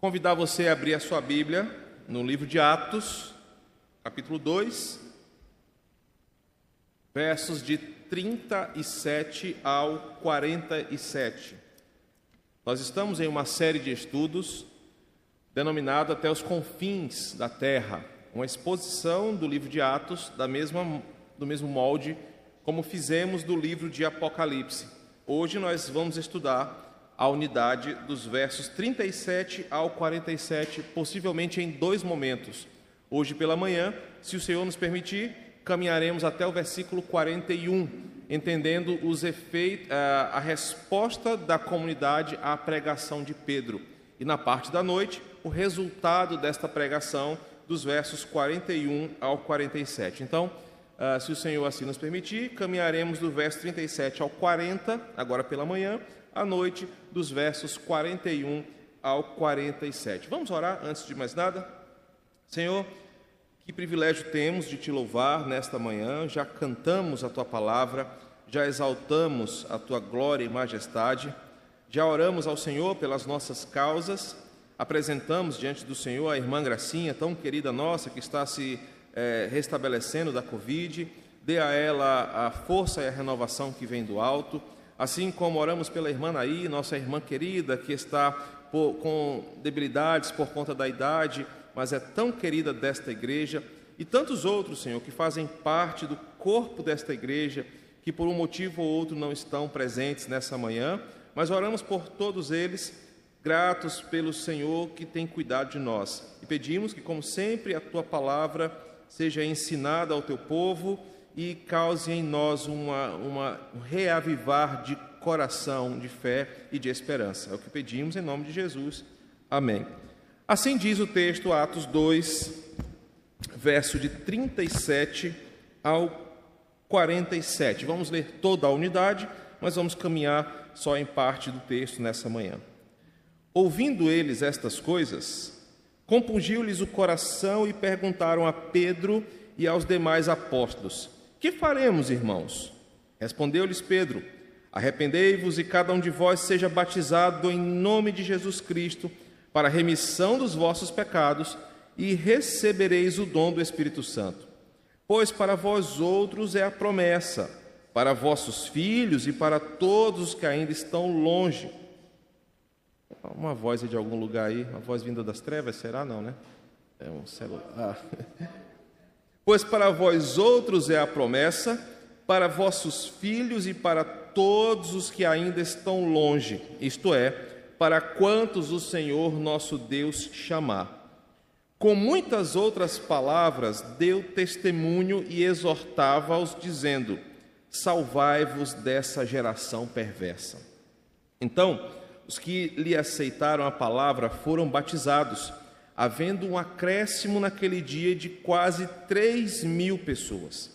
Convidar você a abrir a sua Bíblia no livro de Atos, capítulo 2, versos de 37 ao 47. Nós estamos em uma série de estudos denominado Até os Confins da Terra, uma exposição do livro de Atos da mesma, do mesmo molde como fizemos do livro de Apocalipse. Hoje nós vamos estudar a unidade dos versos 37 ao 47, possivelmente em dois momentos. Hoje pela manhã, se o Senhor nos permitir, caminharemos até o versículo 41, entendendo os efeitos, a resposta da comunidade à pregação de Pedro. E na parte da noite, o resultado desta pregação, dos versos 41 ao 47. Então, Uh, se o Senhor assim nos permitir, caminharemos do verso 37 ao 40, agora pela manhã, à noite, dos versos 41 ao 47. Vamos orar antes de mais nada? Senhor, que privilégio temos de te louvar nesta manhã, já cantamos a tua palavra, já exaltamos a tua glória e majestade, já oramos ao Senhor pelas nossas causas, apresentamos diante do Senhor a irmã Gracinha, tão querida nossa, que está se é, restabelecendo da Covid, dê a ela a força e a renovação que vem do alto, assim como oramos pela irmã Naí, nossa irmã querida, que está por, com debilidades por conta da idade, mas é tão querida desta igreja, e tantos outros, Senhor, que fazem parte do corpo desta igreja, que por um motivo ou outro não estão presentes nessa manhã, mas oramos por todos eles, gratos pelo Senhor que tem cuidado de nós. E pedimos que, como sempre, a tua palavra seja ensinada ao teu povo e cause em nós uma, uma, um reavivar de coração, de fé e de esperança. É o que pedimos em nome de Jesus. Amém. Assim diz o texto, Atos 2, verso de 37 ao 47. Vamos ler toda a unidade, mas vamos caminhar só em parte do texto nessa manhã. Ouvindo eles estas coisas, compungiu-lhes o coração e perguntaram a Pedro e aos demais apóstolos: Que faremos, irmãos? Respondeu-lhes Pedro: Arrependei-vos e cada um de vós seja batizado em nome de Jesus Cristo para a remissão dos vossos pecados e recebereis o dom do Espírito Santo. Pois para vós outros é a promessa, para vossos filhos e para todos os que ainda estão longe uma voz de algum lugar aí, uma voz vinda das trevas, será não, né? É um celular. Ah. Pois para vós outros é a promessa, para vossos filhos e para todos os que ainda estão longe, isto é, para quantos o Senhor nosso Deus chamar. Com muitas outras palavras, deu testemunho e exortava-os, dizendo: Salvai-vos dessa geração perversa. Então, os que lhe aceitaram a palavra foram batizados, havendo um acréscimo naquele dia de quase três mil pessoas.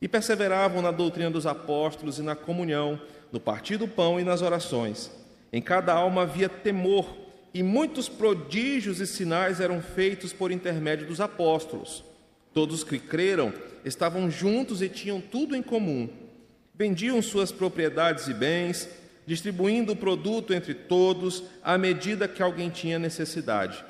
E perseveravam na doutrina dos apóstolos e na comunhão, no partir do pão e nas orações. Em cada alma havia temor, e muitos prodígios e sinais eram feitos por intermédio dos apóstolos. Todos que creram estavam juntos e tinham tudo em comum. Vendiam suas propriedades e bens, distribuindo o produto entre todos à medida que alguém tinha necessidade.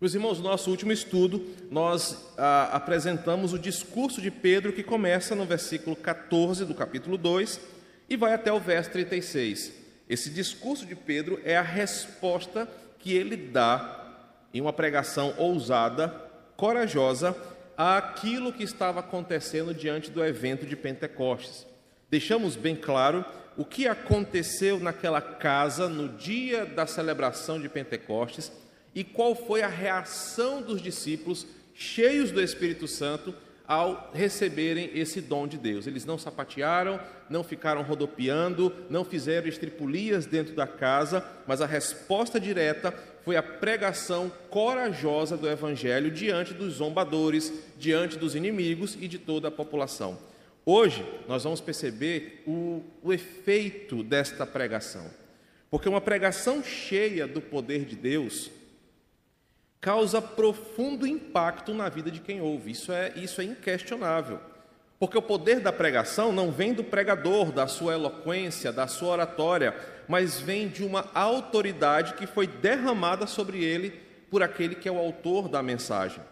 Meus irmãos, no nosso último estudo, nós ah, apresentamos o discurso de Pedro que começa no versículo 14 do capítulo 2 e vai até o verso 36. Esse discurso de Pedro é a resposta que ele dá em uma pregação ousada, corajosa, àquilo que estava acontecendo diante do evento de Pentecostes. Deixamos bem claro o que aconteceu naquela casa no dia da celebração de Pentecostes e qual foi a reação dos discípulos cheios do Espírito Santo ao receberem esse dom de Deus. Eles não sapatearam, não ficaram rodopiando, não fizeram estripulias dentro da casa, mas a resposta direta foi a pregação corajosa do Evangelho diante dos zombadores, diante dos inimigos e de toda a população. Hoje nós vamos perceber o, o efeito desta pregação, porque uma pregação cheia do poder de Deus causa profundo impacto na vida de quem ouve, isso é, isso é inquestionável. Porque o poder da pregação não vem do pregador, da sua eloquência, da sua oratória, mas vem de uma autoridade que foi derramada sobre ele por aquele que é o autor da mensagem.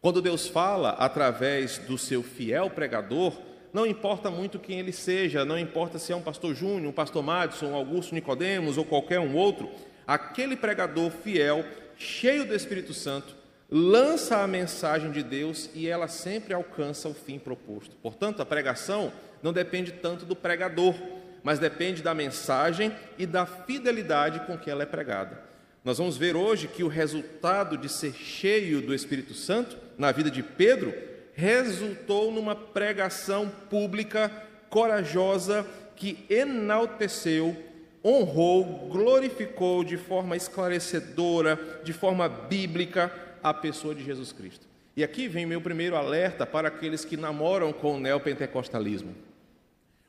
Quando Deus fala através do seu fiel pregador, não importa muito quem ele seja, não importa se é um pastor Júnior, um pastor Madison, um Augusto Nicodemos ou qualquer um outro, aquele pregador fiel, cheio do Espírito Santo, lança a mensagem de Deus e ela sempre alcança o fim proposto. Portanto, a pregação não depende tanto do pregador, mas depende da mensagem e da fidelidade com que ela é pregada. Nós vamos ver hoje que o resultado de ser cheio do Espírito Santo na vida de Pedro resultou numa pregação pública corajosa que enalteceu, honrou, glorificou de forma esclarecedora, de forma bíblica, a pessoa de Jesus Cristo. E aqui vem meu primeiro alerta para aqueles que namoram com o neopentecostalismo.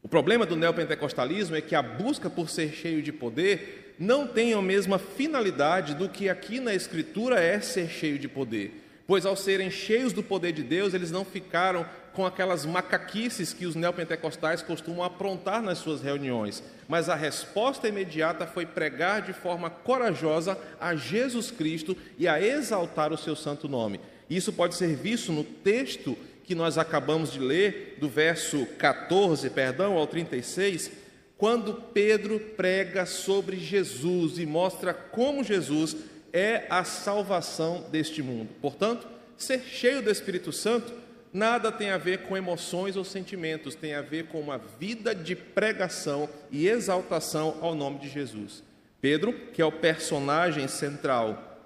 O problema do neopentecostalismo é que a busca por ser cheio de poder não tem a mesma finalidade do que aqui na Escritura é ser cheio de poder. Pois ao serem cheios do poder de Deus, eles não ficaram com aquelas macaquices que os neopentecostais costumam aprontar nas suas reuniões, mas a resposta imediata foi pregar de forma corajosa a Jesus Cristo e a exaltar o seu santo nome. Isso pode ser visto no texto que nós acabamos de ler, do verso 14, perdão, ao 36, quando Pedro prega sobre Jesus e mostra como Jesus é a salvação deste mundo. Portanto, ser cheio do Espírito Santo nada tem a ver com emoções ou sentimentos, tem a ver com uma vida de pregação e exaltação ao nome de Jesus. Pedro, que é o personagem central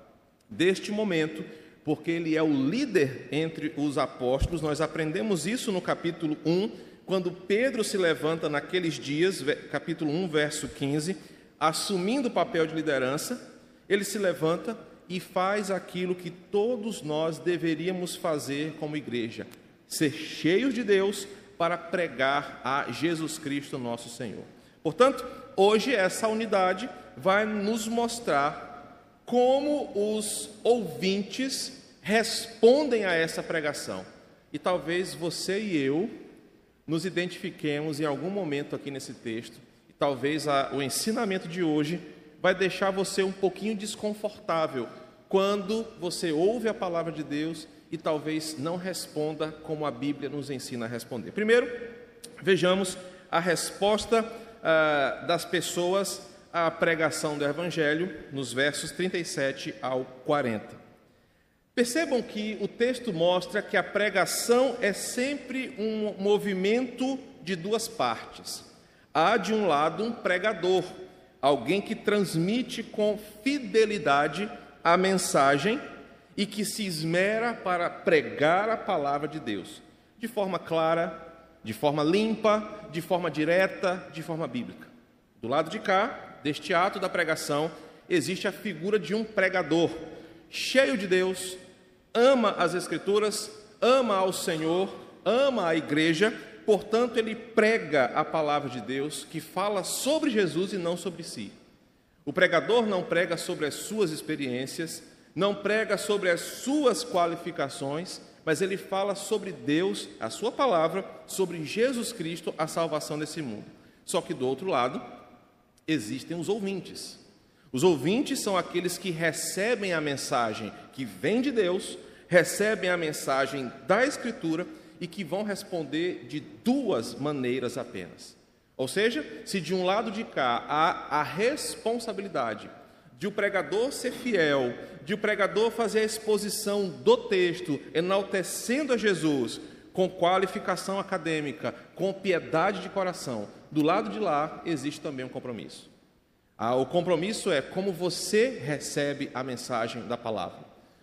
deste momento, porque ele é o líder entre os apóstolos, nós aprendemos isso no capítulo 1, quando Pedro se levanta naqueles dias, capítulo 1, verso 15, assumindo o papel de liderança, ele se levanta e faz aquilo que todos nós deveríamos fazer como igreja: ser cheios de Deus para pregar a Jesus Cristo, nosso Senhor. Portanto, hoje essa unidade vai nos mostrar como os ouvintes respondem a essa pregação. E talvez você e eu nos identifiquemos em algum momento aqui nesse texto, e talvez a, o ensinamento de hoje vai deixar você um pouquinho desconfortável quando você ouve a palavra de Deus e talvez não responda como a Bíblia nos ensina a responder. Primeiro, vejamos a resposta ah, das pessoas à pregação do Evangelho, nos versos 37 ao 40. Percebam que o texto mostra que a pregação é sempre um movimento de duas partes. Há, de um lado, um pregador, alguém que transmite com fidelidade a mensagem e que se esmera para pregar a palavra de Deus, de forma clara, de forma limpa, de forma direta, de forma bíblica. Do lado de cá, deste ato da pregação, existe a figura de um pregador, cheio de Deus, ama as Escrituras, ama ao Senhor, ama a igreja Portanto, ele prega a palavra de Deus que fala sobre Jesus e não sobre si. O pregador não prega sobre as suas experiências, não prega sobre as suas qualificações, mas ele fala sobre Deus, a sua palavra, sobre Jesus Cristo, a salvação desse mundo. Só que do outro lado, existem os ouvintes. Os ouvintes são aqueles que recebem a mensagem que vem de Deus, recebem a mensagem da Escritura e que vão responder de duas maneiras apenas. Ou seja, se de um lado de cá há a responsabilidade de o pregador ser fiel, de o pregador fazer a exposição do texto, enaltecendo a Jesus, com qualificação acadêmica, com piedade de coração, do lado de lá existe também um compromisso. Ah, o compromisso é como você recebe a mensagem da palavra.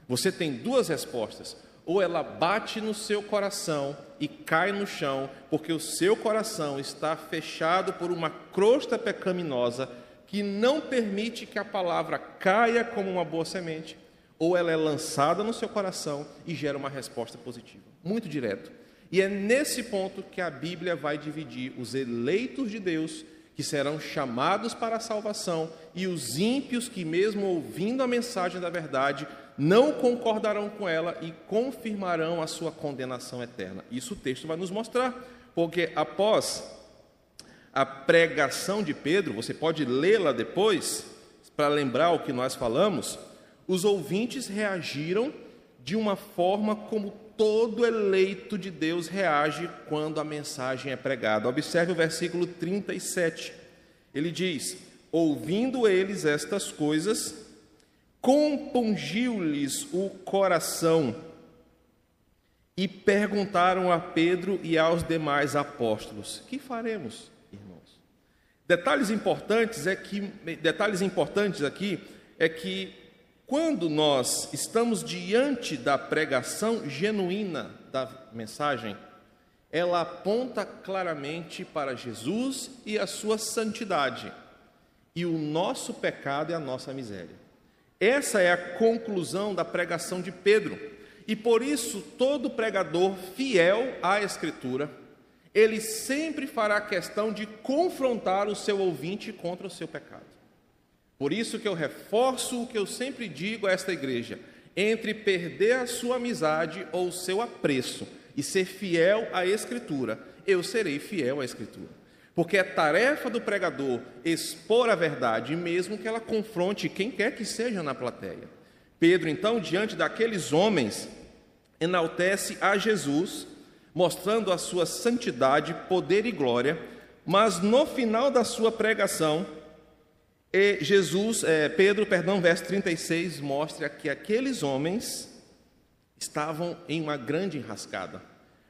Você tem duas respostas ou ela bate no seu coração e cai no chão, porque o seu coração está fechado por uma crosta pecaminosa que não permite que a palavra caia como uma boa semente, ou ela é lançada no seu coração e gera uma resposta positiva. Muito direto. E é nesse ponto que a Bíblia vai dividir os eleitos de Deus, que serão chamados para a salvação, e os ímpios que, mesmo ouvindo a mensagem da verdade, não concordarão com ela e confirmarão a sua condenação eterna. Isso o texto vai nos mostrar, porque após a pregação de Pedro, você pode lê-la depois, para lembrar o que nós falamos, os ouvintes reagiram de uma forma como todo eleito de Deus reage quando a mensagem é pregada. Observe o versículo 37. Ele diz: Ouvindo eles estas coisas, compungiu-lhes o coração e perguntaram a Pedro e aos demais apóstolos: Que faremos, irmãos? Detalhes importantes é que detalhes importantes aqui é que quando nós estamos diante da pregação genuína da mensagem, ela aponta claramente para Jesus e a sua santidade, e o nosso pecado e a nossa miséria. Essa é a conclusão da pregação de Pedro. E por isso, todo pregador fiel à Escritura, ele sempre fará questão de confrontar o seu ouvinte contra o seu pecado. Por isso que eu reforço o que eu sempre digo a esta igreja: entre perder a sua amizade ou o seu apreço e ser fiel à Escritura, eu serei fiel à Escritura. Porque é tarefa do pregador expor a verdade, mesmo que ela confronte quem quer que seja na plateia. Pedro, então, diante daqueles homens, enaltece a Jesus, mostrando a sua santidade, poder e glória, mas no final da sua pregação, Jesus, é, Pedro, perdão, verso 36, mostra que aqueles homens estavam em uma grande enrascada,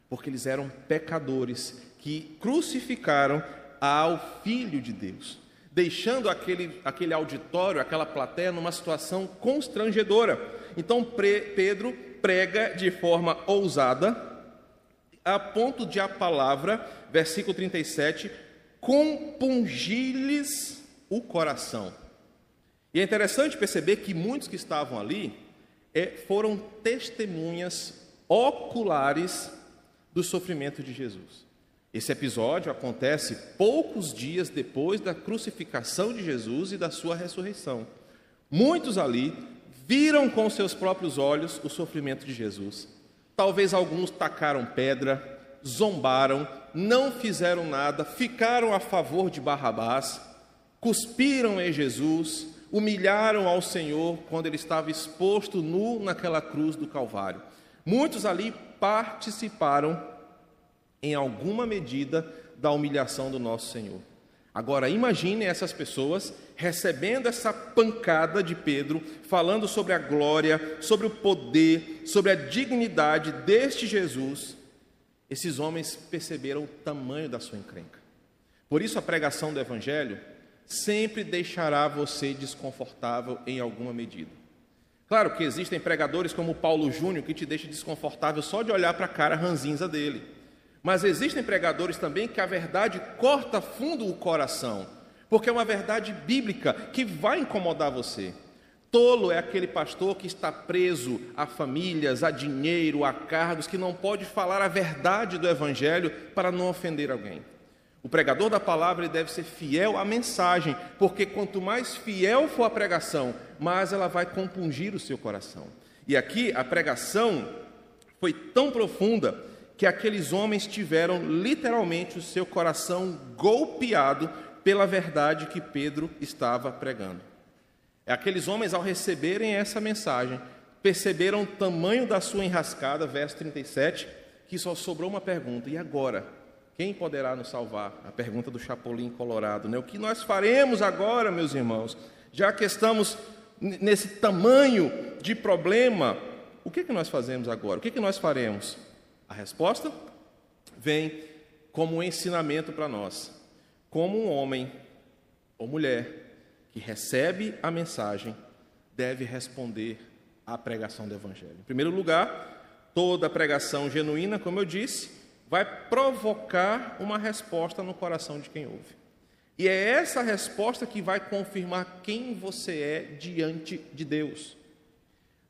porque eles eram pecadores que crucificaram ao Filho de Deus, deixando aquele, aquele auditório, aquela plateia, numa situação constrangedora. Então, Pedro prega de forma ousada, a ponto de a palavra, versículo 37, compungir-lhes o coração. E é interessante perceber que muitos que estavam ali é, foram testemunhas oculares do sofrimento de Jesus. Esse episódio acontece poucos dias depois da crucificação de Jesus e da sua ressurreição. Muitos ali viram com seus próprios olhos o sofrimento de Jesus. Talvez alguns tacaram pedra, zombaram, não fizeram nada, ficaram a favor de Barrabás, cuspiram em Jesus, humilharam ao Senhor quando ele estava exposto nu naquela cruz do Calvário. Muitos ali participaram, em alguma medida, da humilhação do nosso Senhor. Agora, imagine essas pessoas recebendo essa pancada de Pedro, falando sobre a glória, sobre o poder, sobre a dignidade deste Jesus. Esses homens perceberam o tamanho da sua encrenca. Por isso, a pregação do Evangelho sempre deixará você desconfortável em alguma medida. Claro que existem pregadores como Paulo Júnior que te deixa desconfortável só de olhar para a cara ranzinza dele. Mas existem pregadores também que a verdade corta fundo o coração, porque é uma verdade bíblica que vai incomodar você. Tolo é aquele pastor que está preso a famílias, a dinheiro, a cargos, que não pode falar a verdade do evangelho para não ofender alguém. O pregador da palavra deve ser fiel à mensagem, porque quanto mais fiel for a pregação, mais ela vai compungir o seu coração. E aqui a pregação foi tão profunda que aqueles homens tiveram literalmente o seu coração golpeado pela verdade que Pedro estava pregando. Aqueles homens, ao receberem essa mensagem, perceberam o tamanho da sua enrascada, verso 37, que só sobrou uma pergunta: e agora? Quem poderá nos salvar? A pergunta do Chapolin Colorado. Né? O que nós faremos agora, meus irmãos? Já que estamos nesse tamanho de problema, o que, que nós fazemos agora? O que, que nós faremos? A resposta vem como um ensinamento para nós. Como um homem ou mulher que recebe a mensagem deve responder à pregação do Evangelho. Em primeiro lugar, toda pregação genuína, como eu disse, vai provocar uma resposta no coração de quem ouve. E é essa resposta que vai confirmar quem você é diante de Deus.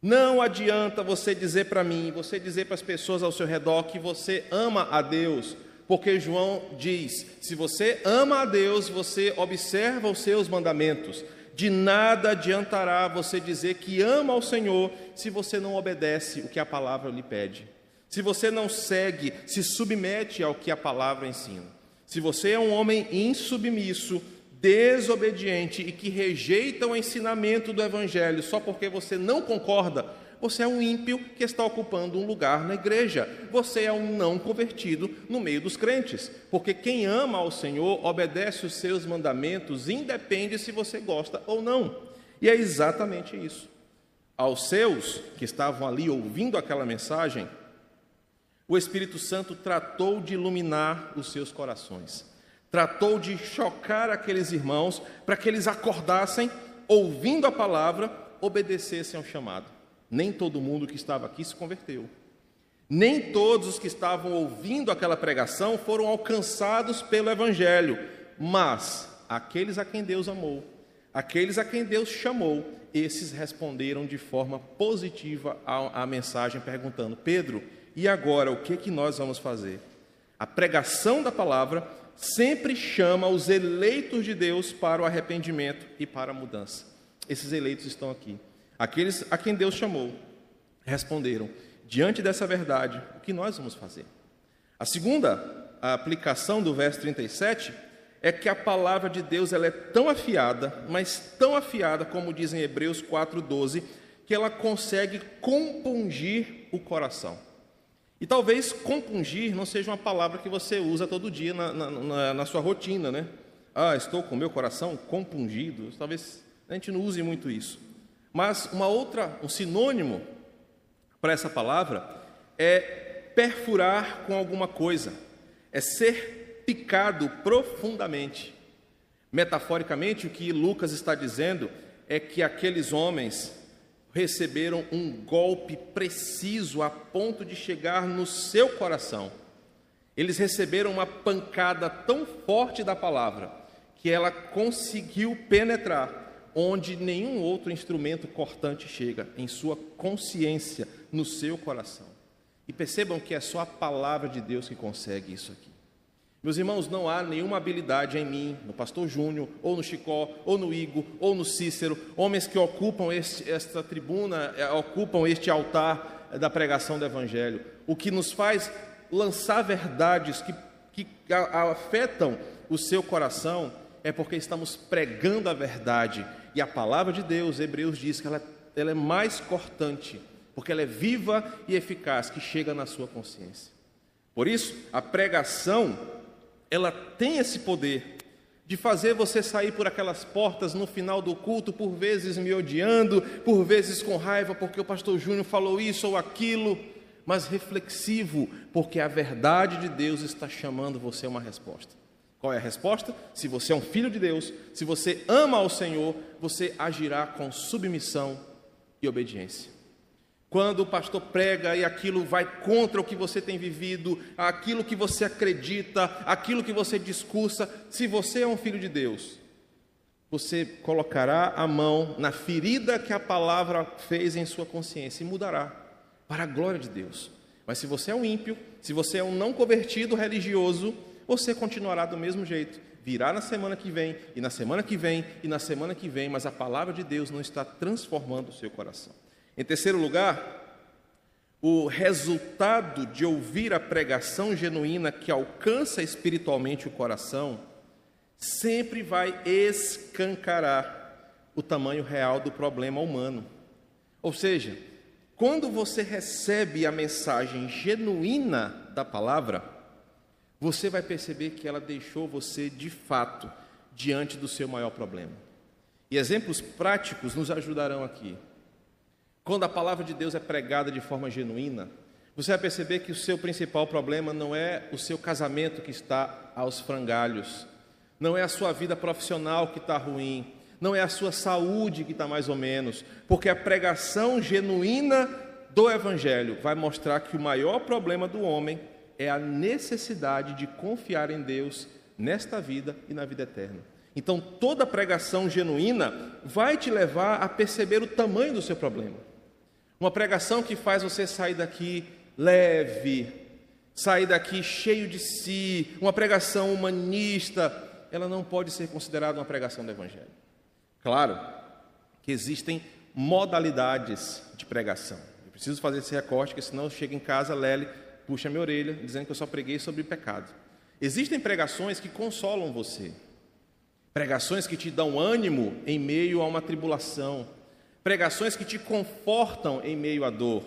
Não adianta você dizer para mim, você dizer para as pessoas ao seu redor que você ama a Deus, porque João diz: se você ama a Deus, você observa os seus mandamentos. De nada adiantará você dizer que ama ao Senhor se você não obedece o que a palavra lhe pede. Se você não segue, se submete ao que a palavra ensina. Se você é um homem insubmisso, desobediente e que rejeita o ensinamento do Evangelho só porque você não concorda, você é um ímpio que está ocupando um lugar na igreja. Você é um não convertido no meio dos crentes. Porque quem ama ao Senhor obedece os seus mandamentos, independe se você gosta ou não. E é exatamente isso. Aos seus que estavam ali ouvindo aquela mensagem, o Espírito Santo tratou de iluminar os seus corações. Tratou de chocar aqueles irmãos para que eles acordassem, ouvindo a palavra, obedecessem ao chamado. Nem todo mundo que estava aqui se converteu. Nem todos os que estavam ouvindo aquela pregação foram alcançados pelo Evangelho, mas aqueles a quem Deus amou, aqueles a quem Deus chamou, esses responderam de forma positiva à, mensagem, perguntando: Pedro, e agora o que, que nós vamos fazer? A pregação da palavra sempre chama os eleitos de Deus para o arrependimento e para a mudança. Esses eleitos estão aqui. Aqueles a quem Deus chamou responderam: diante dessa verdade, o que nós vamos fazer? A segunda a aplicação do verso 37 é que a palavra de Deus ela é tão afiada, mas tão afiada, como diz em Hebreus 4,12, que ela consegue compungir o coração. E talvez compungir não seja uma palavra que você usa todo dia na, na, na sua rotina, né? Ah, estou com meu coração compungido. Talvez a gente não use muito isso. Mas uma outra, um sinônimo para essa palavra é perfurar com alguma coisa, é ser picado profundamente. Metaforicamente, o que Lucas está dizendo é que aqueles homens receberam um golpe preciso a ponto de chegar no seu coração. Eles receberam uma pancada tão forte da palavra que ela conseguiu penetrar onde nenhum outro instrumento cortante chega, em sua consciência, no seu coração. E percebam que é só a palavra de Deus que consegue isso aqui. Meus irmãos, não há nenhuma habilidade em mim, no pastor Júnior, ou no Chicó, ou no Igo, ou no Cícero, homens que ocupam este, esta tribuna, eh, ocupam este altar da pregação do Evangelho. O que nos faz lançar verdades que, que afetam o seu coração é porque estamos pregando a verdade. E a palavra de Deus, Hebreus diz que ela, ela é mais cortante, porque ela é viva e eficaz, que chega na sua consciência. Por isso, a pregação, ela tem esse poder de fazer você sair por aquelas portas no final do culto, por vezes me odiando, por vezes com raiva, porque o pastor Júnior falou isso ou aquilo, mas reflexivo, porque a verdade de Deus está chamando você a uma resposta. Qual é a resposta? Se você é um filho de Deus, se você ama ao Senhor, você agirá com submissão e obediência. Quando o pastor prega e aquilo vai contra o que você tem vivido, aquilo que você acredita, aquilo que você discursa, se você é um filho de Deus, você colocará a mão na ferida que a palavra fez em sua consciência e mudará para a glória de Deus. Mas se você é um ímpio, se você é um não convertido religioso, você continuará do mesmo jeito. Virá na semana que vem, e na semana que vem, e na semana que vem, mas a palavra de Deus não está transformando o seu coração. Em terceiro lugar, o resultado de ouvir a pregação genuína que alcança espiritualmente o coração sempre vai escancarar o tamanho real do problema humano. Ou seja, quando você recebe a mensagem genuína da palavra, você vai perceber que ela deixou você de fato diante do seu maior problema. E exemplos práticos nos ajudarão aqui. Quando a palavra de Deus é pregada de forma genuína, você vai perceber que o seu principal problema não é o seu casamento que está aos frangalhos, não é a sua vida profissional que está ruim, não é a sua saúde que está mais ou menos, porque a pregação genuína do Evangelho vai mostrar que o maior problema do homem é a necessidade de confiar em Deus nesta vida e na vida eterna. Então, toda pregação genuína vai te levar a perceber o tamanho do seu problema. Uma pregação que faz você sair daqui leve, sair daqui cheio de si, uma pregação humanista, ela não pode ser considerada uma pregação do Evangelho. Claro que existem modalidades de pregação. Eu preciso fazer esse recorte, porque senão eu chego em casa, Lely puxa minha orelha, dizendo que eu só preguei sobre pecado. Existem pregações que consolam você, pregações que te dão ânimo em meio a uma tribulação, pregações que te confortam em meio à dor,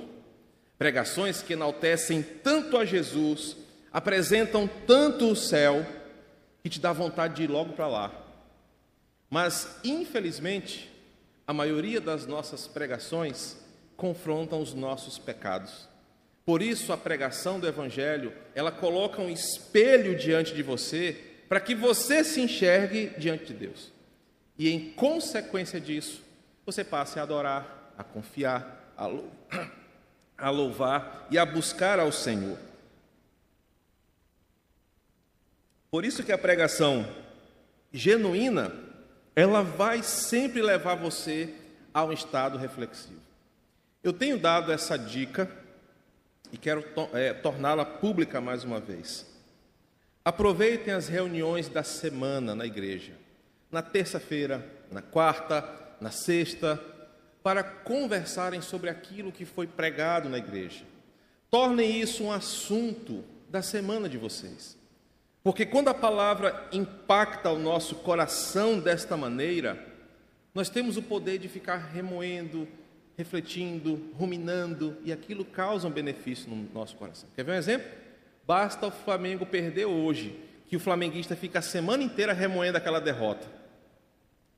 pregações que enaltecem tanto a Jesus, apresentam tanto o céu, que te dá vontade de ir logo para lá. Mas, infelizmente, a maioria das nossas pregações confrontam os nossos pecados. Por isso a pregação do evangelho, ela coloca um espelho diante de você, para que você se enxergue diante de Deus. E em consequência disso, você passe a adorar, a confiar, a, lou a louvar e a buscar ao Senhor. Por isso que a pregação genuína, ela vai sempre levar você a um estado reflexivo. Eu tenho dado essa dica e quero é, torná-la pública mais uma vez. Aproveitem as reuniões da semana na igreja, na terça-feira, na quarta, na sexta, para conversarem sobre aquilo que foi pregado na igreja. Tornem isso um assunto da semana de vocês. Porque quando a palavra impacta o nosso coração desta maneira, nós temos o poder de ficar remoendo, refletindo, ruminando, e aquilo causa um benefício no nosso coração. Quer ver um exemplo? Basta o Flamengo perder hoje, que o flamenguista fica a semana inteira remoendo aquela derrota.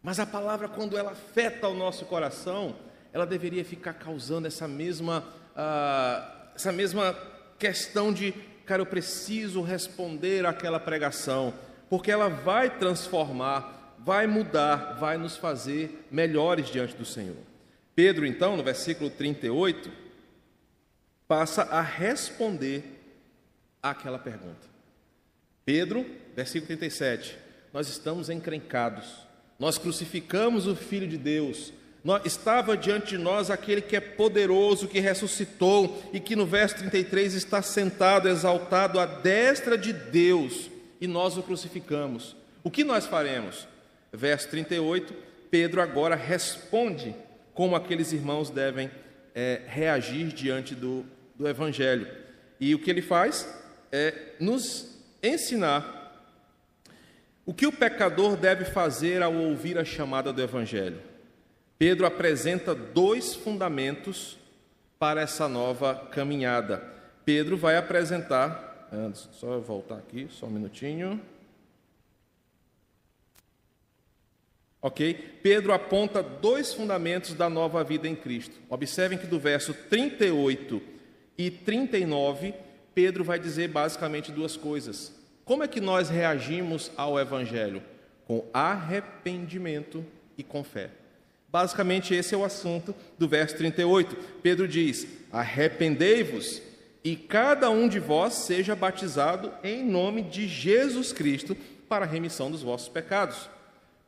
Mas a palavra, quando ela afeta o nosso coração, ela deveria ficar causando essa mesma, uh, essa mesma questão de, cara, eu preciso responder àquela pregação, porque ela vai transformar, vai mudar, vai nos fazer melhores diante do Senhor. Pedro, então, no versículo 38, passa a responder àquela pergunta. Pedro, versículo 37, nós estamos encrencados, nós crucificamos o Filho de Deus, estava diante de nós aquele que é poderoso, que ressuscitou e que no verso 33 está sentado, exaltado à destra de Deus, e nós o crucificamos. O que nós faremos? Verso 38, Pedro agora responde como aqueles irmãos devem é, reagir diante do, do Evangelho. E o que ele faz é nos ensinar o que o pecador deve fazer ao ouvir a chamada do Evangelho. Pedro apresenta dois fundamentos para essa nova caminhada. Pedro vai apresentar, antes, só eu voltar aqui, só um minutinho. Ok? Pedro aponta dois fundamentos da nova vida em Cristo. Observem que do verso 38 e 39, Pedro vai dizer basicamente duas coisas. Como é que nós reagimos ao Evangelho? Com arrependimento e com fé. Basicamente, esse é o assunto do verso 38. Pedro diz: Arrependei-vos e cada um de vós seja batizado em nome de Jesus Cristo para a remissão dos vossos pecados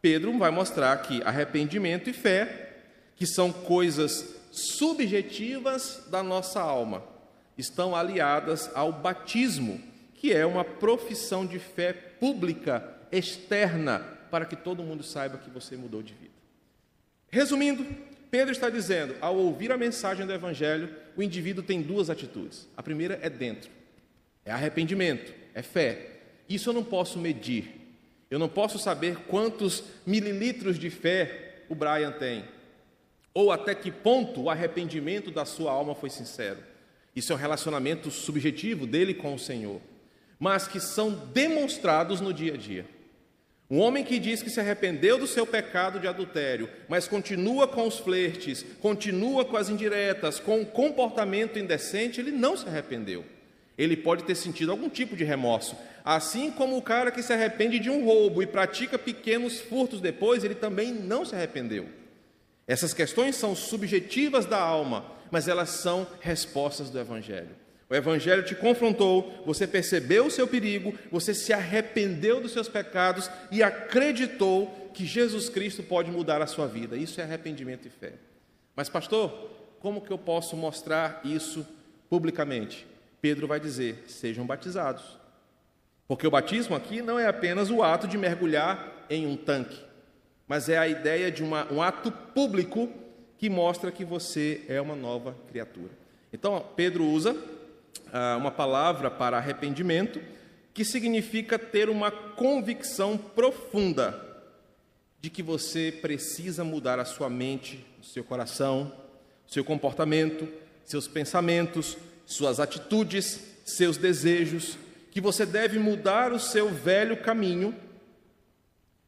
Pedro vai mostrar que arrependimento e fé, que são coisas subjetivas da nossa alma, estão aliadas ao batismo, que é uma profissão de fé pública, externa, para que todo mundo saiba que você mudou de vida. Resumindo, Pedro está dizendo: ao ouvir a mensagem do Evangelho, o indivíduo tem duas atitudes. A primeira é dentro, é arrependimento, é fé. Isso eu não posso medir, eu não posso saber quantos mililitros de fé o Brian tem, ou até que ponto o arrependimento da sua alma foi sincero. Isso é um relacionamento subjetivo dele com o Senhor, mas que são demonstrados no dia a dia. Um homem que diz que se arrependeu do seu pecado de adultério, mas continua com os flertes, continua com as indiretas, com o comportamento indecente, ele não se arrependeu. Ele pode ter sentido algum tipo de remorso, Assim como o cara que se arrepende de um roubo e pratica pequenos furtos depois, ele também não se arrependeu. Essas questões são subjetivas da alma, mas elas são respostas do Evangelho. O Evangelho te confrontou, você percebeu o seu perigo, você se arrependeu dos seus pecados e acreditou que Jesus Cristo pode mudar a sua vida. Isso é arrependimento e fé. Mas, pastor, como que eu posso mostrar isso publicamente? Pedro vai dizer: sejam batizados. Porque o batismo aqui não é apenas o ato de mergulhar em um tanque, mas é a ideia de uma, um ato público que mostra que você é uma nova criatura. Então, Pedro usa uma palavra para arrependimento, que significa ter uma convicção profunda de que você precisa mudar a sua mente, o seu coração, seu comportamento, seus pensamentos, suas atitudes, seus desejos, que você deve mudar o seu velho caminho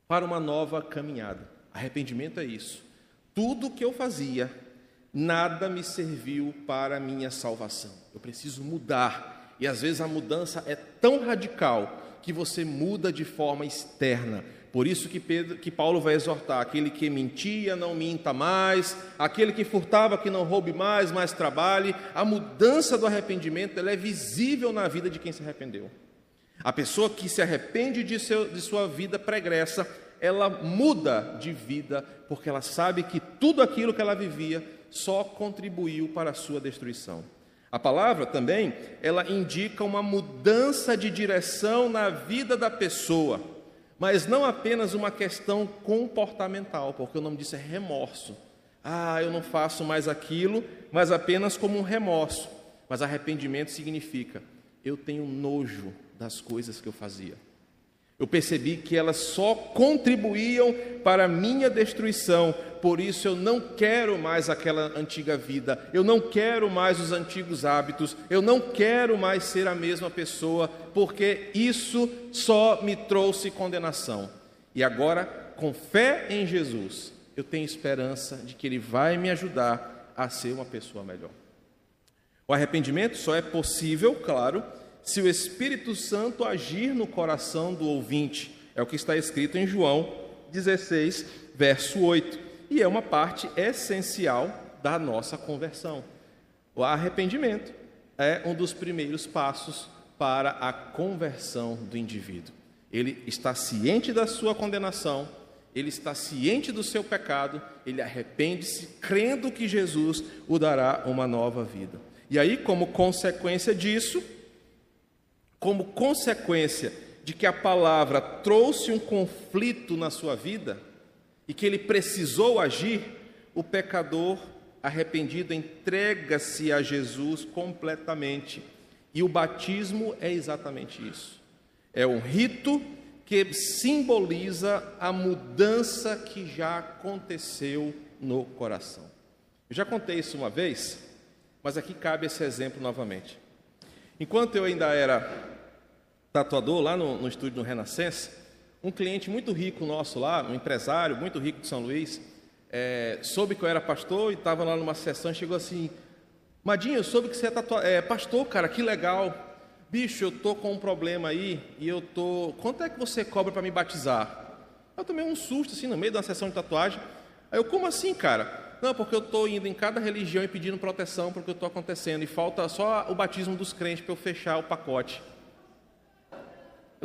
para uma nova caminhada. Arrependimento é isso. Tudo que eu fazia, nada me serviu para a minha salvação. Eu preciso mudar. E às vezes a mudança é tão radical que você muda de forma externa. Por isso que, Pedro, que Paulo vai exortar: aquele que mentia, não minta mais, aquele que furtava, que não roube mais, mas trabalhe. A mudança do arrependimento ela é visível na vida de quem se arrependeu. A pessoa que se arrepende de, seu, de sua vida pregressa, ela muda de vida, porque ela sabe que tudo aquilo que ela vivia só contribuiu para a sua destruição. A palavra também, ela indica uma mudança de direção na vida da pessoa mas não apenas uma questão comportamental, porque o nome disso é remorso. Ah, eu não faço mais aquilo, mas apenas como um remorso. Mas arrependimento significa eu tenho nojo das coisas que eu fazia. Eu percebi que elas só contribuíam para a minha destruição, por isso eu não quero mais aquela antiga vida, eu não quero mais os antigos hábitos, eu não quero mais ser a mesma pessoa, porque isso só me trouxe condenação. E agora, com fé em Jesus, eu tenho esperança de que Ele vai me ajudar a ser uma pessoa melhor. O arrependimento só é possível, claro, se o Espírito Santo agir no coração do ouvinte. É o que está escrito em João 16, verso 8. E é uma parte essencial da nossa conversão. O arrependimento é um dos primeiros passos para a conversão do indivíduo. Ele está ciente da sua condenação, ele está ciente do seu pecado, ele arrepende-se, crendo que Jesus o dará uma nova vida. E aí, como consequência disso, como consequência de que a palavra trouxe um conflito na sua vida e que ele precisou agir, o pecador arrependido entrega-se a Jesus completamente. E o batismo é exatamente isso. É um rito que simboliza a mudança que já aconteceu no coração. Eu já contei isso uma vez, mas aqui cabe esse exemplo novamente. Enquanto eu ainda era tatuador lá no, no estúdio do Renascença, um cliente muito rico nosso lá, um empresário muito rico de São Luís, é, soube que eu era pastor e estava lá numa sessão e chegou assim, Madinho, eu soube que você é, tatua... é pastor, cara, que legal. Bicho, eu tô com um problema aí e eu tô. Quanto é que você cobra para me batizar? Eu tomei um susto assim no meio da sessão de tatuagem. Aí eu, como assim, cara? Não, porque eu estou indo em cada religião e pedindo proteção porque eu estou acontecendo e falta só o batismo dos crentes para eu fechar o pacote.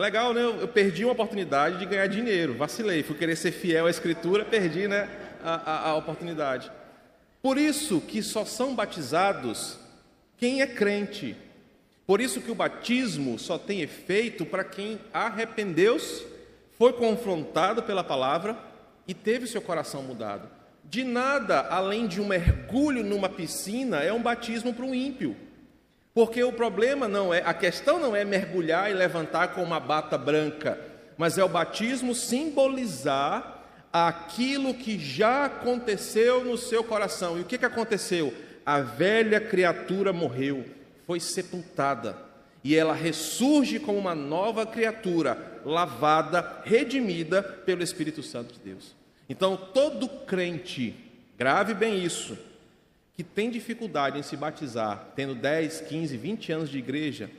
Legal, né? Eu perdi uma oportunidade de ganhar dinheiro, vacilei, fui querer ser fiel à Escritura, perdi né, a, a, a oportunidade. Por isso que só são batizados quem é crente. Por isso que o batismo só tem efeito para quem arrependeu-se, foi confrontado pela palavra e teve seu coração mudado. De nada além de um mergulho numa piscina é um batismo para um ímpio. Porque o problema não é, a questão não é mergulhar e levantar com uma bata branca, mas é o batismo simbolizar aquilo que já aconteceu no seu coração. E o que, que aconteceu? A velha criatura morreu, foi sepultada, e ela ressurge como uma nova criatura, lavada, redimida pelo Espírito Santo de Deus. Então, todo crente, grave bem isso, que tem dificuldade em se batizar, tendo 10, 15, 20 anos de igreja,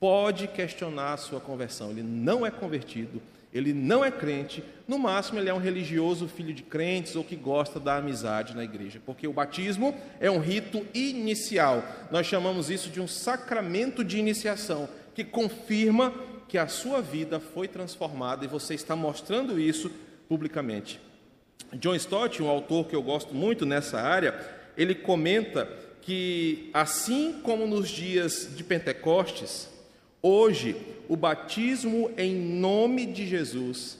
pode questionar a sua conversão. Ele não é convertido, ele não é crente, no máximo ele é um religioso filho de crentes ou que gosta da amizade na igreja, porque o batismo é um rito inicial. Nós chamamos isso de um sacramento de iniciação, que confirma que a sua vida foi transformada e você está mostrando isso publicamente. John Stott, um autor que eu gosto muito nessa área, ele comenta que, assim como nos dias de Pentecostes, hoje o batismo em nome de Jesus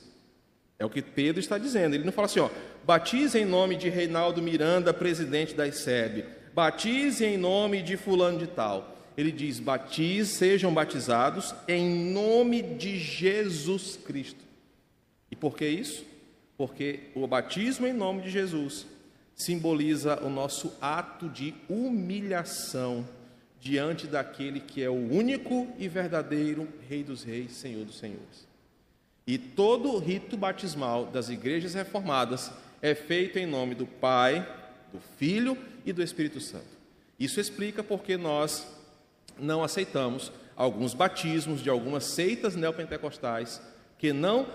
é o que Pedro está dizendo. Ele não fala assim, ó, batize em nome de Reinaldo Miranda, presidente da ICEB, batize em nome de fulano de tal. Ele diz: batize, sejam batizados em nome de Jesus Cristo. E por que isso? Porque o batismo em nome de Jesus simboliza o nosso ato de humilhação diante daquele que é o único e verdadeiro Rei dos Reis, Senhor dos Senhores. E todo o rito batismal das igrejas reformadas é feito em nome do Pai, do Filho e do Espírito Santo. Isso explica porque nós não aceitamos alguns batismos de algumas seitas neopentecostais que não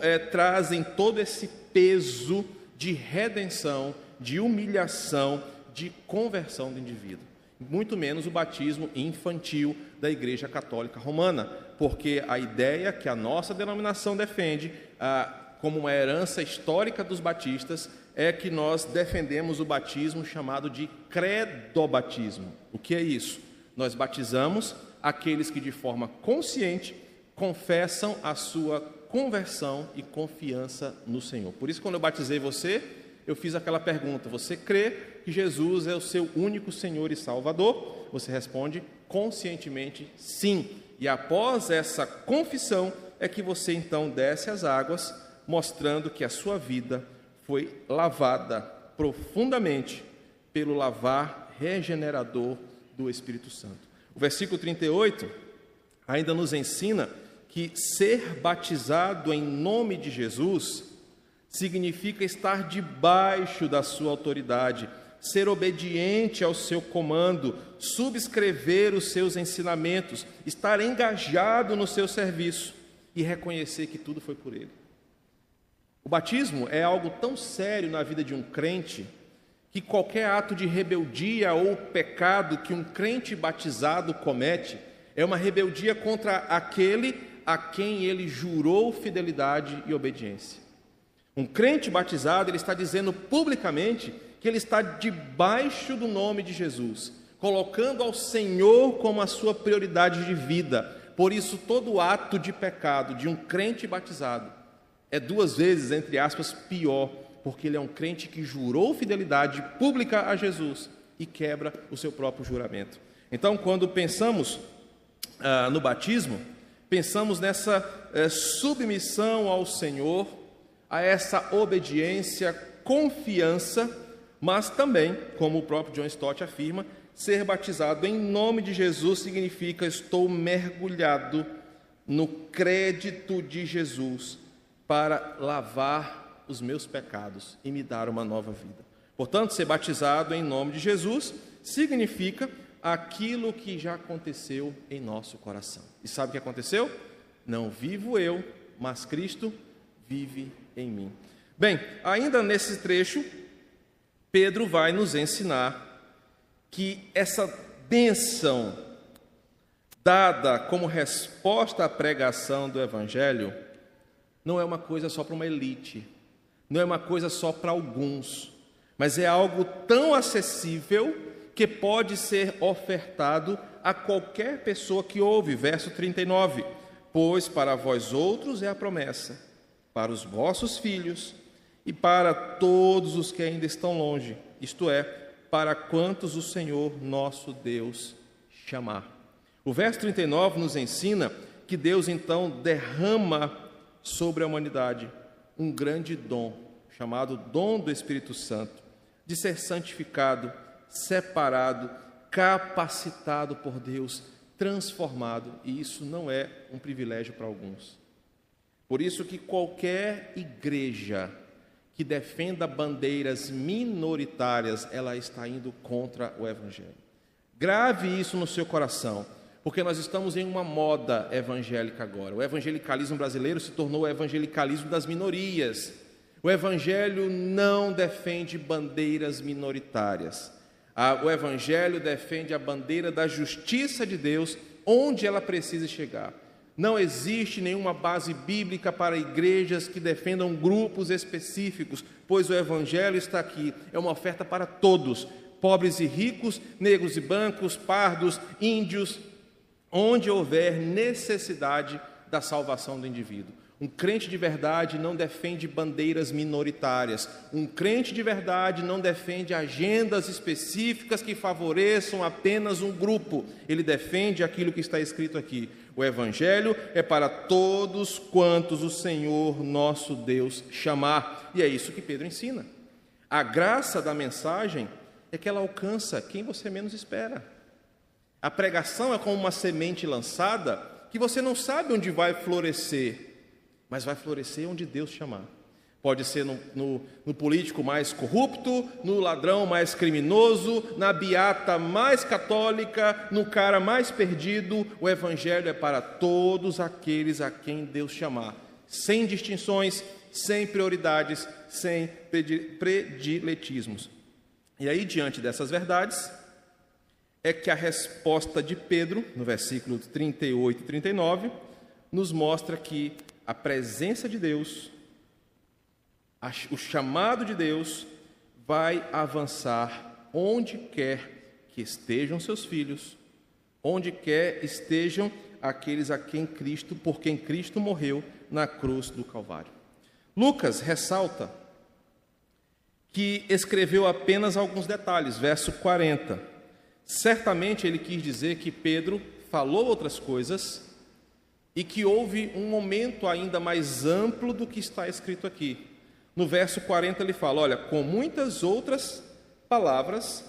é, trazem todo esse peso de redenção de humilhação, de conversão do indivíduo. Muito menos o batismo infantil da Igreja Católica Romana, porque a ideia que a nossa denominação defende, ah, como uma herança histórica dos batistas, é que nós defendemos o batismo chamado de credobatismo. O que é isso? Nós batizamos aqueles que de forma consciente confessam a sua conversão e confiança no Senhor. Por isso, quando eu batizei você, eu fiz aquela pergunta: Você crê que Jesus é o seu único Senhor e Salvador? Você responde conscientemente sim. E após essa confissão, é que você então desce as águas, mostrando que a sua vida foi lavada profundamente pelo lavar regenerador do Espírito Santo. O versículo 38 ainda nos ensina que ser batizado em nome de Jesus significa estar debaixo da sua autoridade, ser obediente ao seu comando, subscrever os seus ensinamentos, estar engajado no seu serviço e reconhecer que tudo foi por ele. O batismo é algo tão sério na vida de um crente que qualquer ato de rebeldia ou pecado que um crente batizado comete é uma rebeldia contra aquele a quem ele jurou fidelidade e obediência. Um crente batizado, ele está dizendo publicamente que ele está debaixo do nome de Jesus, colocando ao Senhor como a sua prioridade de vida. Por isso, todo ato de pecado de um crente batizado é duas vezes, entre aspas, pior, porque ele é um crente que jurou fidelidade pública a Jesus e quebra o seu próprio juramento. Então, quando pensamos ah, no batismo, pensamos nessa eh, submissão ao Senhor a essa obediência, confiança, mas também, como o próprio John Stott afirma, ser batizado em nome de Jesus significa estou mergulhado no crédito de Jesus para lavar os meus pecados e me dar uma nova vida. Portanto, ser batizado em nome de Jesus significa aquilo que já aconteceu em nosso coração. E sabe o que aconteceu? Não vivo eu, mas Cristo vive em mim. Bem, ainda nesse trecho, Pedro vai nos ensinar que essa bênção dada como resposta à pregação do Evangelho não é uma coisa só para uma elite, não é uma coisa só para alguns, mas é algo tão acessível que pode ser ofertado a qualquer pessoa que ouve. Verso 39: Pois para vós outros é a promessa para os vossos filhos e para todos os que ainda estão longe, isto é, para quantos o Senhor nosso Deus chamar. O verso 39 nos ensina que Deus então derrama sobre a humanidade um grande dom, chamado dom do Espírito Santo, de ser santificado, separado, capacitado por Deus, transformado, e isso não é um privilégio para alguns. Por isso que qualquer igreja que defenda bandeiras minoritárias, ela está indo contra o evangelho. Grave isso no seu coração, porque nós estamos em uma moda evangélica agora. O evangelicalismo brasileiro se tornou o evangelicalismo das minorias. O evangelho não defende bandeiras minoritárias. O evangelho defende a bandeira da justiça de Deus onde ela precisa chegar. Não existe nenhuma base bíblica para igrejas que defendam grupos específicos, pois o Evangelho está aqui, é uma oferta para todos, pobres e ricos, negros e brancos, pardos, índios, onde houver necessidade da salvação do indivíduo. Um crente de verdade não defende bandeiras minoritárias. Um crente de verdade não defende agendas específicas que favoreçam apenas um grupo. Ele defende aquilo que está escrito aqui. O Evangelho é para todos quantos o Senhor nosso Deus chamar. E é isso que Pedro ensina. A graça da mensagem é que ela alcança quem você menos espera. A pregação é como uma semente lançada que você não sabe onde vai florescer mas vai florescer onde Deus chamar. Pode ser no, no, no, político mais corrupto, no ladrão mais criminoso, na beata mais católica, no cara mais perdido. O Evangelho é para todos aqueles a quem Deus chamar, sem distinções, sem prioridades, sem prediletismos. E aí, diante dessas verdades, é que a resposta de Pedro, no versículo 38 e 39, nos mostra que a presença de Deus, o chamado de Deus, vai avançar onde quer que estejam seus filhos, onde quer estejam aqueles a quem Cristo, por quem Cristo morreu na cruz do Calvário. Lucas ressalta que escreveu apenas alguns detalhes, verso 40. Certamente ele quis dizer que Pedro falou outras coisas e que houve um momento ainda mais amplo do que está escrito aqui. No verso 40 ele fala: Olha, com muitas outras palavras,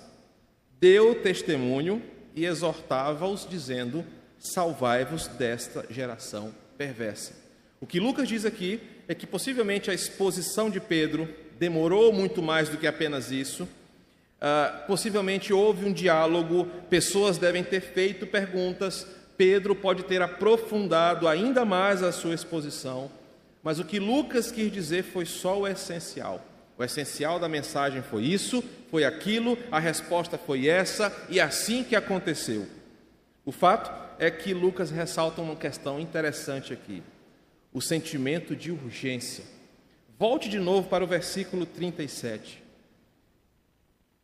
deu testemunho e exortava-os, dizendo: Salvai-vos desta geração perversa. O que Lucas diz aqui é que possivelmente a exposição de Pedro demorou muito mais do que apenas isso. Uh, possivelmente houve um diálogo, pessoas devem ter feito perguntas, Pedro pode ter aprofundado ainda mais a sua exposição, mas o que Lucas quis dizer foi só o essencial. O essencial da mensagem foi isso, foi aquilo, a resposta foi essa e assim que aconteceu. O fato é que Lucas ressalta uma questão interessante aqui: o sentimento de urgência. Volte de novo para o versículo 37.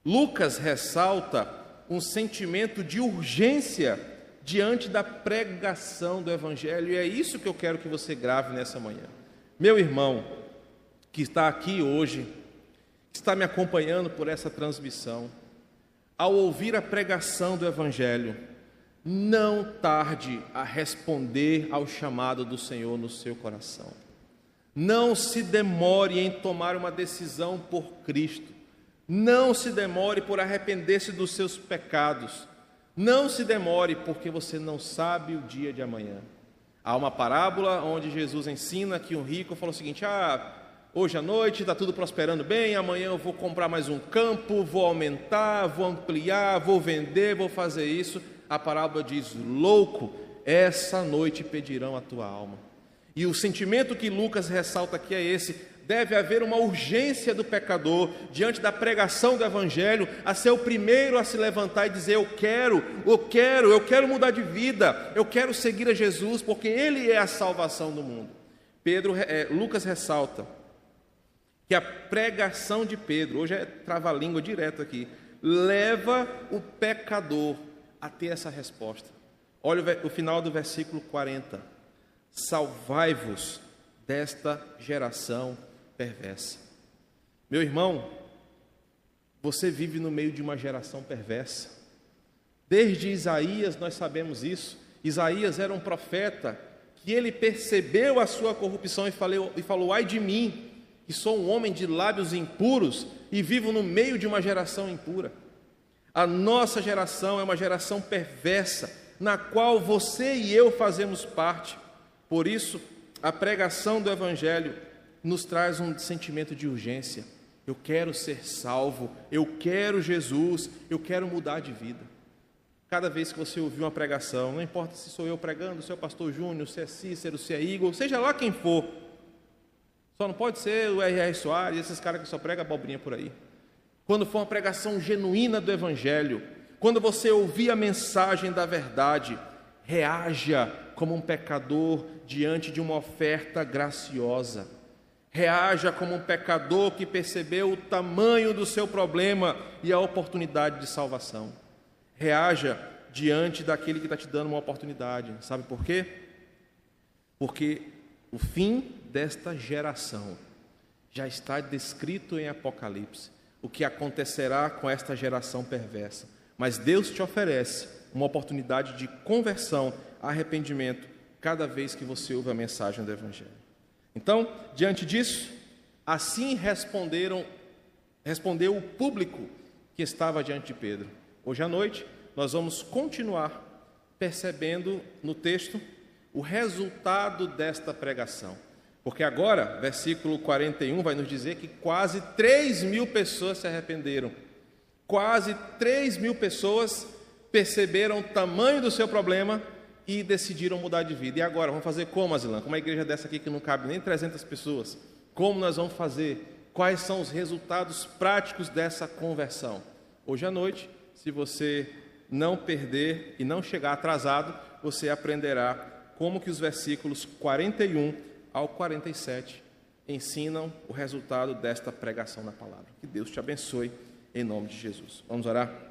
Lucas ressalta um sentimento de urgência diante da pregação do Evangelho, e é isso que eu quero que você grave nessa manhã. Meu irmão, que está aqui hoje, que está me acompanhando por essa transmissão, ao ouvir a pregação do Evangelho, não tarde a responder ao chamado do Senhor no seu coração. Não se demore em tomar uma decisão por Cristo. Não se demore por arrepender-se dos seus pecados. Não se demore, porque você não sabe o dia de amanhã. Há uma parábola onde Jesus ensina que um rico falou o seguinte: Ah, hoje à noite está tudo prosperando bem, amanhã eu vou comprar mais um campo, vou aumentar, vou ampliar, vou vender, vou fazer isso. A parábola diz: Louco, essa noite pedirão a tua alma. E o sentimento que Lucas ressalta aqui é esse: deve haver uma urgência do pecador diante da pregação do Evangelho a ser o primeiro a se levantar e dizer: Eu quero, eu quero, eu quero mudar de vida, eu quero seguir a Jesus, porque Ele é a salvação do mundo. Pedro, é, Lucas ressalta que a pregação de Pedro, hoje é trava-língua direto aqui, leva o pecador a ter essa resposta. Olha o final do versículo 40. Salvai-vos desta geração perversa. Meu irmão, você vive no meio de uma geração perversa. Desde Isaías nós sabemos isso. Isaías era um profeta que ele percebeu a sua corrupção e falou, e falou: Ai de mim, que sou um homem de lábios impuros e vivo no meio de uma geração impura. A nossa geração é uma geração perversa, na qual você e eu fazemos parte. Por isso, a pregação do Evangelho nos traz um sentimento de urgência. Eu quero ser salvo, eu quero Jesus, eu quero mudar de vida. Cada vez que você ouvir uma pregação, não importa se sou eu pregando, se é o pastor Júnior, se é Cícero, se é Igor, seja lá quem for, só não pode ser o R.R. Soares, esses caras que só pregam abobrinha por aí. Quando for uma pregação genuína do Evangelho, quando você ouvir a mensagem da verdade, reaja como um pecador diante de uma oferta graciosa Reaja como um pecador que percebeu o tamanho do seu problema e a oportunidade de salvação. Reaja diante daquele que está te dando uma oportunidade. Sabe por quê? Porque o fim desta geração já está descrito em Apocalipse. O que acontecerá com esta geração perversa. Mas Deus te oferece uma oportunidade de conversão, arrependimento, cada vez que você ouve a mensagem do Evangelho. Então, diante disso, assim responderam, respondeu o público que estava diante de Pedro. Hoje à noite, nós vamos continuar percebendo no texto o resultado desta pregação. Porque agora, versículo 41 vai nos dizer que quase 3 mil pessoas se arrependeram. Quase 3 mil pessoas perceberam o tamanho do seu problema e decidiram mudar de vida. E agora, vamos fazer como, Azilã? Com uma igreja dessa aqui que não cabe nem 300 pessoas. Como nós vamos fazer? Quais são os resultados práticos dessa conversão? Hoje à noite, se você não perder e não chegar atrasado, você aprenderá como que os versículos 41 ao 47 ensinam o resultado desta pregação da palavra. Que Deus te abençoe em nome de Jesus. Vamos orar?